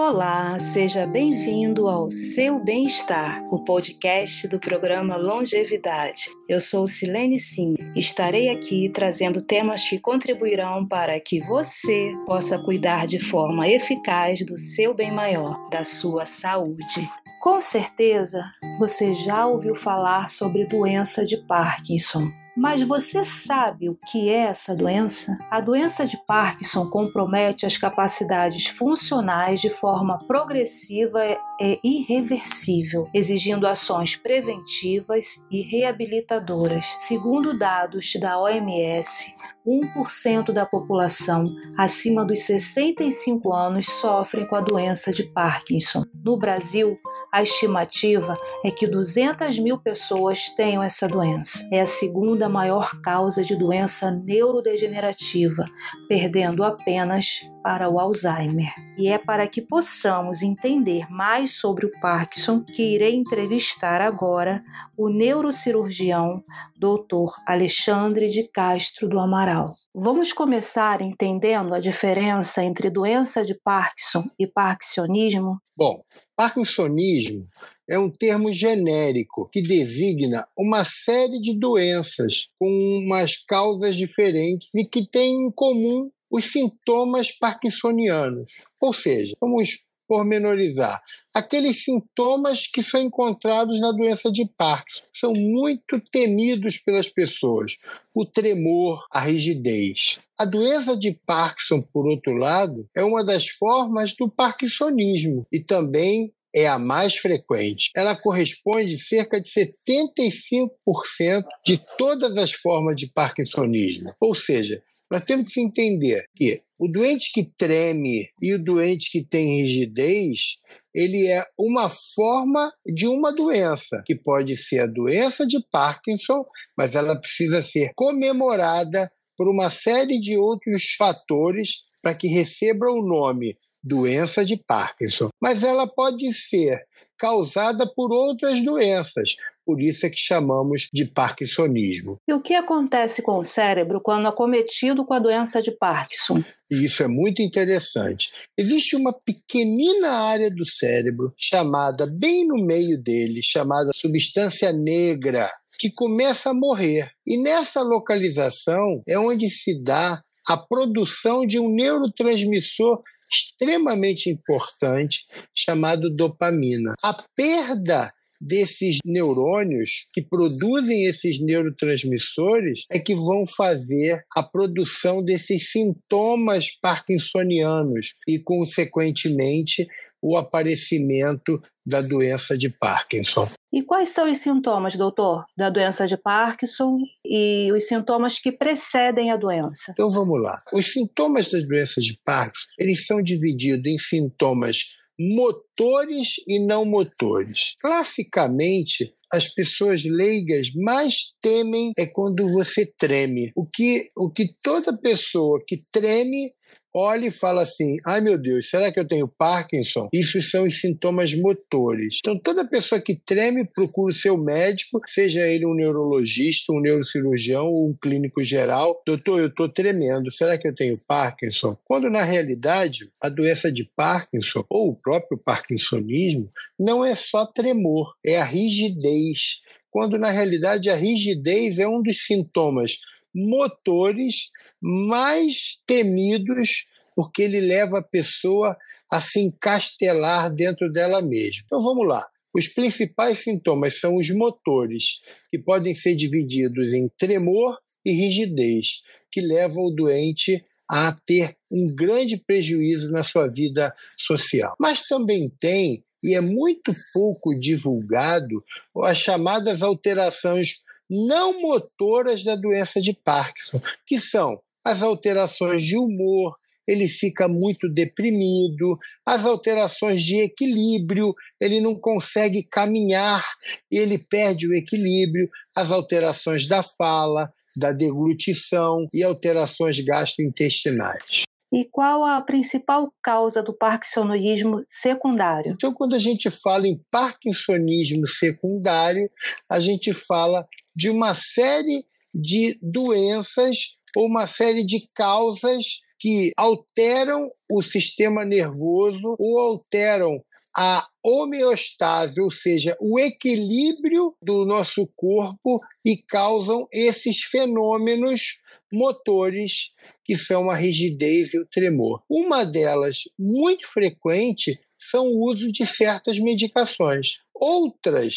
Olá, seja bem-vindo ao Seu Bem-Estar, o podcast do programa Longevidade. Eu sou Silene Sim. Estarei aqui trazendo temas que contribuirão para que você possa cuidar de forma eficaz do seu bem maior, da sua saúde. Com certeza, você já ouviu falar sobre doença de Parkinson. Mas você sabe o que é essa doença? A doença de Parkinson compromete as capacidades funcionais de forma progressiva e irreversível, exigindo ações preventivas e reabilitadoras. Segundo dados da OMS, 1% da população acima dos 65 anos sofrem com a doença de Parkinson. No Brasil, a estimativa é que 200 mil pessoas tenham essa doença. É a segunda maior causa de doença neurodegenerativa, perdendo apenas para o Alzheimer. E é para que possamos entender mais sobre o Parkinson que irei entrevistar agora o neurocirurgião Dr. Alexandre de Castro do Amaral. Vamos começar entendendo a diferença entre doença de Parkinson e parkinsonismo? Bom, parkinsonismo é um termo genérico que designa uma série de doenças com umas causas diferentes e que têm em comum os sintomas parkinsonianos. Ou seja, vamos pormenorizar. Aqueles sintomas que são encontrados na doença de Parkinson são muito temidos pelas pessoas: o tremor, a rigidez. A doença de Parkinson, por outro lado, é uma das formas do parkinsonismo e também é a mais frequente. Ela corresponde a cerca de 75% de todas as formas de parkinsonismo. Ou seja, nós temos que entender que o doente que treme e o doente que tem rigidez, ele é uma forma de uma doença, que pode ser a doença de Parkinson, mas ela precisa ser comemorada por uma série de outros fatores para que receba o nome doença de Parkinson. Mas ela pode ser causada por outras doenças, por isso é que chamamos de parkinsonismo. E o que acontece com o cérebro quando acometido com a doença de Parkinson? E isso é muito interessante. Existe uma pequenina área do cérebro chamada bem no meio dele, chamada substância negra, que começa a morrer. E nessa localização é onde se dá a produção de um neurotransmissor extremamente importante chamado dopamina. A perda desses neurônios que produzem esses neurotransmissores é que vão fazer a produção desses sintomas parkinsonianos e, consequentemente, o aparecimento da doença de Parkinson. E quais são os sintomas, doutor, da doença de Parkinson e os sintomas que precedem a doença? Então vamos lá. Os sintomas das doenças de Parkinson, eles são divididos em sintomas motores e não motores. Classicamente, as pessoas leigas mais temem é quando você treme. O que, o que toda pessoa que treme olha e fala assim: ai meu Deus, será que eu tenho Parkinson? Isso são os sintomas motores. Então, toda pessoa que treme procura o seu médico, seja ele um neurologista, um neurocirurgião ou um clínico geral. Doutor, eu estou tremendo, será que eu tenho Parkinson? Quando na realidade a doença de Parkinson ou o próprio parkinsonismo não é só tremor, é a rigidez. Quando na realidade a rigidez é um dos sintomas motores mais temidos, porque ele leva a pessoa a se encastelar dentro dela mesma. Então vamos lá. Os principais sintomas são os motores, que podem ser divididos em tremor e rigidez, que levam o doente a ter um grande prejuízo na sua vida social. Mas também tem, e é muito pouco divulgado, as chamadas alterações não motoras da doença de Parkinson, que são as alterações de humor, ele fica muito deprimido, as alterações de equilíbrio, ele não consegue caminhar ele perde o equilíbrio, as alterações da fala, da deglutição e alterações gastrointestinais. E qual a principal causa do parkinsonismo secundário? Então, quando a gente fala em parkinsonismo secundário, a gente fala de uma série de doenças ou uma série de causas que alteram o sistema nervoso ou alteram a homeostase, ou seja, o equilíbrio do nosso corpo e causam esses fenômenos motores que são a rigidez e o tremor. Uma delas, muito frequente, são o uso de certas medicações. Outras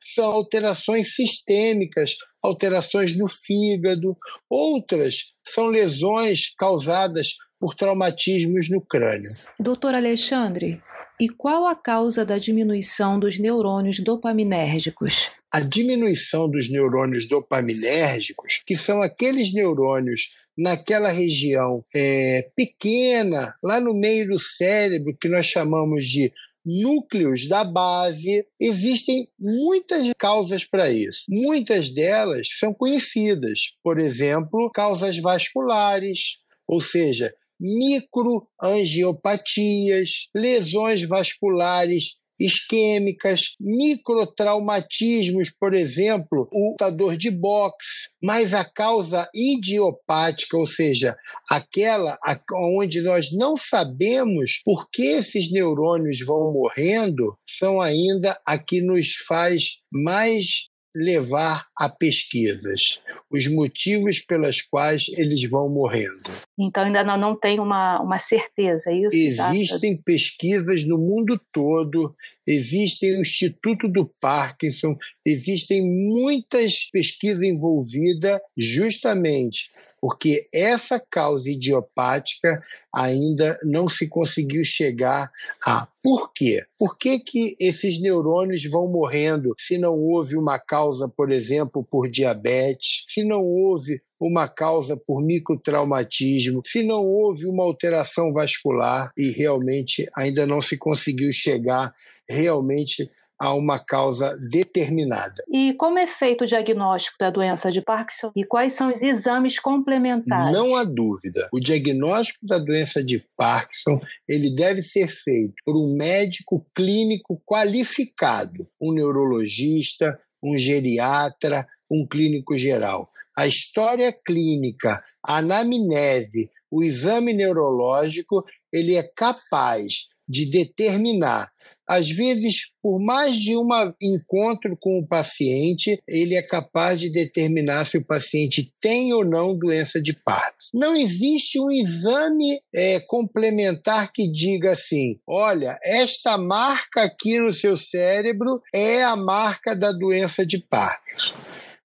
são alterações sistêmicas, alterações no fígado. Outras são lesões causadas por traumatismos no crânio. Doutor Alexandre, e qual a causa da diminuição dos neurônios dopaminérgicos? A diminuição dos neurônios dopaminérgicos, que são aqueles neurônios naquela região é, pequena, lá no meio do cérebro, que nós chamamos de núcleos da base. Existem muitas causas para isso. Muitas delas são conhecidas. Por exemplo, causas vasculares, ou seja, microangiopatias, lesões vasculares isquêmicas, microtraumatismos, por exemplo, o lutador de boxe, mas a causa idiopática, ou seja, aquela onde nós não sabemos por que esses neurônios vão morrendo, são ainda a que nos faz mais levar a pesquisas, os motivos pelos quais eles vão morrendo. Então ainda não, não tem uma, uma certeza, é isso? Existem tá? pesquisas no mundo todo, existem o Instituto do Parkinson, existem muitas pesquisas envolvidas justamente porque essa causa idiopática ainda não se conseguiu chegar a por quê? Por que, que esses neurônios vão morrendo se não houve uma causa, por exemplo, por diabetes, se não houve uma causa por microtraumatismo, se não houve uma alteração vascular e realmente ainda não se conseguiu chegar realmente a uma causa determinada. E como é feito o diagnóstico da doença de Parkinson e quais são os exames complementares? Não há dúvida. O diagnóstico da doença de Parkinson, ele deve ser feito por um médico clínico qualificado, um neurologista, um geriatra, um clínico geral. A história clínica, a anamnese, o exame neurológico, ele é capaz de determinar às vezes, por mais de um encontro com o paciente, ele é capaz de determinar se o paciente tem ou não doença de Parkinson. Não existe um exame é, complementar que diga assim: olha, esta marca aqui no seu cérebro é a marca da doença de Parkinson.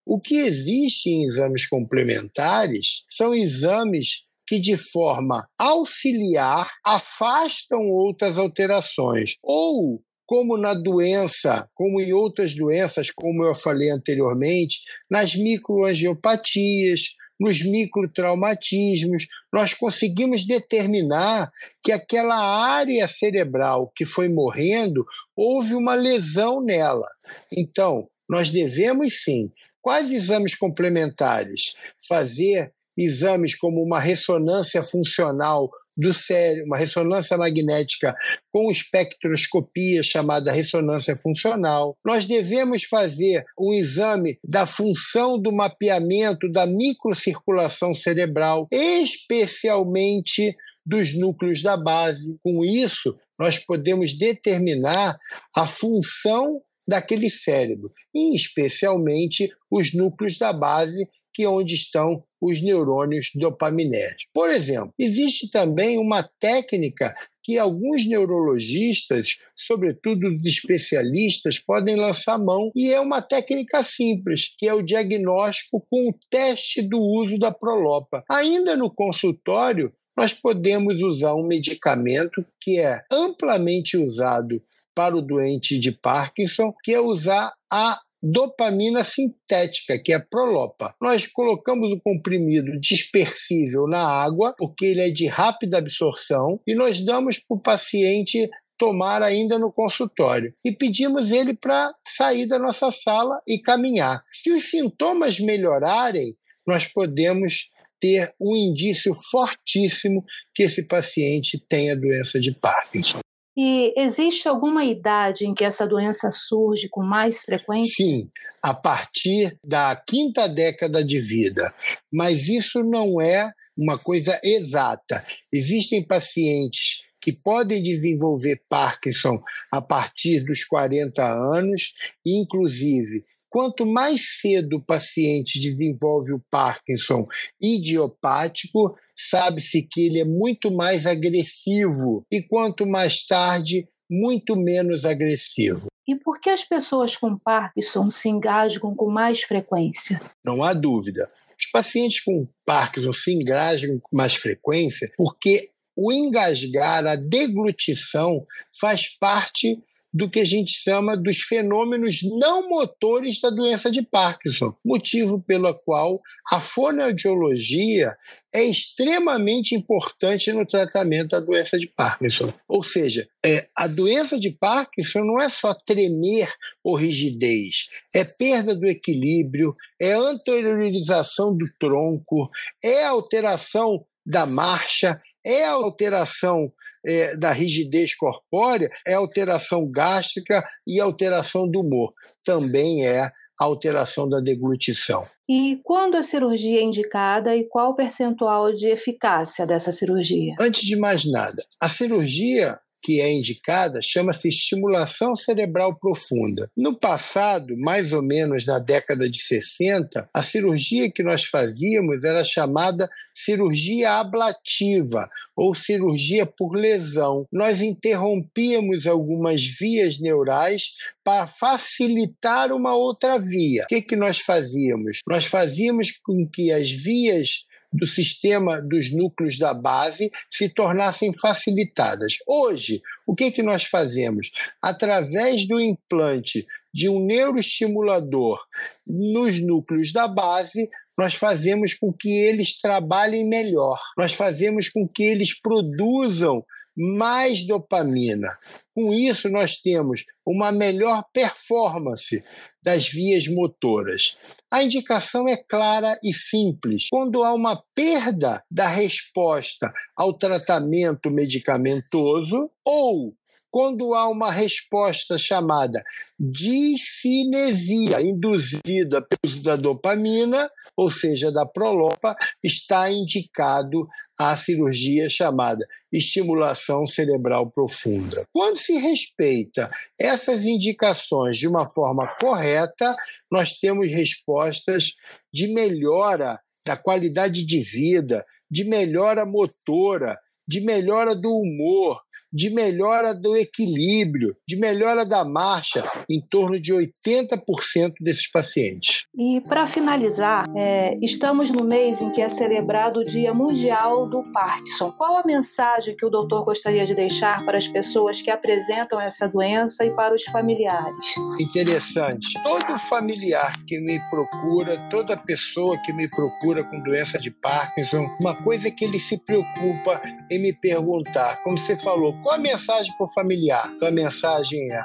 O que existe em exames complementares são exames que, de forma auxiliar, afastam outras alterações. Ou, como na doença, como em outras doenças, como eu falei anteriormente, nas microangiopatias, nos microtraumatismos, nós conseguimos determinar que aquela área cerebral que foi morrendo, houve uma lesão nela. Então, nós devemos sim, quais exames complementares? Fazer exames como uma ressonância funcional do cérebro, uma ressonância magnética com espectroscopia chamada ressonância funcional. Nós devemos fazer um exame da função do mapeamento da microcirculação cerebral, especialmente dos núcleos da base. Com isso, nós podemos determinar a função daquele cérebro, e especialmente os núcleos da base, que é onde estão os neurônios dopaminérgicos. Por exemplo, existe também uma técnica que alguns neurologistas, sobretudo os especialistas, podem lançar mão, e é uma técnica simples, que é o diagnóstico com o teste do uso da prolopa. Ainda no consultório, nós podemos usar um medicamento que é amplamente usado para o doente de Parkinson, que é usar a dopamina sintética, que é a Prolopa. Nós colocamos o comprimido dispersível na água, porque ele é de rápida absorção, e nós damos para o paciente tomar ainda no consultório. E pedimos ele para sair da nossa sala e caminhar. Se os sintomas melhorarem, nós podemos ter um indício fortíssimo que esse paciente tenha doença de Parkinson. E existe alguma idade em que essa doença surge com mais frequência? Sim, a partir da quinta década de vida. Mas isso não é uma coisa exata. Existem pacientes que podem desenvolver Parkinson a partir dos 40 anos, inclusive, quanto mais cedo o paciente desenvolve o Parkinson idiopático, sabe-se que ele é muito mais agressivo, e quanto mais tarde, muito menos agressivo. E por que as pessoas com Parkinson se engasgam com mais frequência? Não há dúvida. Os pacientes com Parkinson se engasgam com mais frequência porque o engasgar, a deglutição, faz parte do que a gente chama dos fenômenos não motores da doença de Parkinson, motivo pelo qual a fonoaudiologia é extremamente importante no tratamento da doença de Parkinson. Ou seja, é, a doença de Parkinson não é só tremer ou rigidez, é perda do equilíbrio, é anteriorização do tronco, é alteração da marcha, é alteração é, da rigidez corpórea, é alteração gástrica e alteração do humor. Também é alteração da deglutição. E quando a cirurgia é indicada e qual o percentual de eficácia dessa cirurgia? Antes de mais nada, a cirurgia que é indicada chama-se estimulação cerebral profunda. No passado, mais ou menos na década de 60, a cirurgia que nós fazíamos era chamada cirurgia ablativa ou cirurgia por lesão. Nós interrompíamos algumas vias neurais para facilitar uma outra via. O que, que nós fazíamos? Nós fazíamos com que as vias do sistema dos núcleos da base se tornassem facilitadas. Hoje, o que, que nós fazemos? Através do implante de um neuroestimulador nos núcleos da base, nós fazemos com que eles trabalhem melhor, nós fazemos com que eles produzam mais dopamina. Com isso, nós temos uma melhor performance das vias motoras. A indicação é clara e simples. Quando há uma perda da resposta ao tratamento medicamentoso ou quando há uma resposta chamada discinesia induzida pelo uso da dopamina, ou seja, da prolopa, está indicado a cirurgia chamada estimulação cerebral profunda. Quando se respeita essas indicações de uma forma correta, nós temos respostas de melhora da qualidade de vida, de melhora motora, de melhora do humor, de melhora do equilíbrio, de melhora da marcha em torno de 80% desses pacientes. E para finalizar, é, estamos no mês em que é celebrado o Dia Mundial do Parkinson. Qual a mensagem que o doutor gostaria de deixar para as pessoas que apresentam essa doença e para os familiares? Interessante. Todo familiar que me procura, toda pessoa que me procura com doença de Parkinson, uma coisa que ele se preocupa em me perguntar, como você falou, qual a mensagem para o familiar? Então, a mensagem é: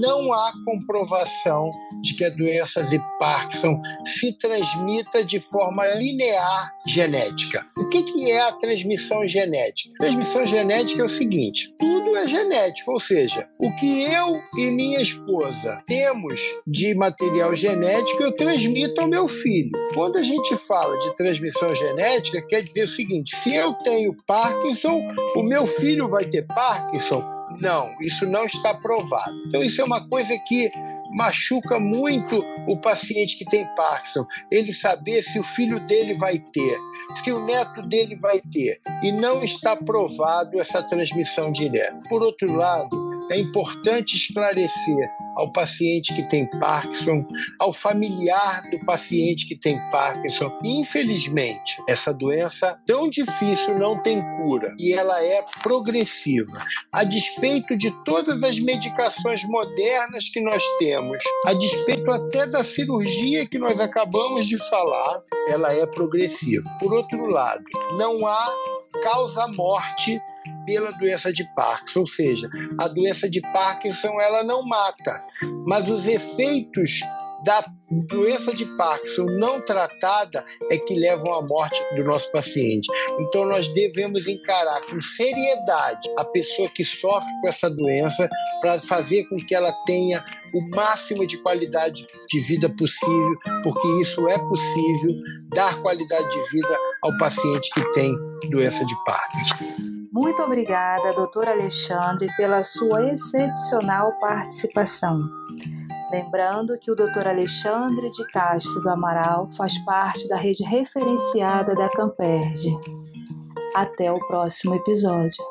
não há comprovação de que a doença de Parkinson se transmita de forma linear genética. O que, que é a transmissão genética? Transmissão genética é o seguinte: tudo é genético, ou seja, o que eu e minha esposa temos de material genético, eu transmito ao meu filho. Quando a gente fala de transmissão genética, quer dizer o seguinte: se eu tenho Parkinson, o meu filho vai ter Parkinson não, isso não está provado. Então, isso é uma coisa que machuca muito o paciente que tem Parkinson. Ele saber se o filho dele vai ter, se o neto dele vai ter. E não está provado essa transmissão direta. Por outro lado, é importante esclarecer ao paciente que tem Parkinson, ao familiar do paciente que tem Parkinson. Infelizmente, essa doença tão difícil não tem cura e ela é progressiva. A despeito de todas as medicações modernas que nós temos, a despeito até da cirurgia que nós acabamos de falar, ela é progressiva. Por outro lado, não há causa morte pela doença de Parkinson, ou seja, a doença de Parkinson ela não mata, mas os efeitos da doença de Parkinson não tratada é que levam à morte do nosso paciente. Então nós devemos encarar com seriedade a pessoa que sofre com essa doença para fazer com que ela tenha o máximo de qualidade de vida possível, porque isso é possível dar qualidade de vida ao paciente que tem doença de Parkinson. Muito obrigada, doutor Alexandre, pela sua excepcional participação. Lembrando que o Dr. Alexandre de Castro do Amaral faz parte da rede referenciada da Camperge. Até o próximo episódio.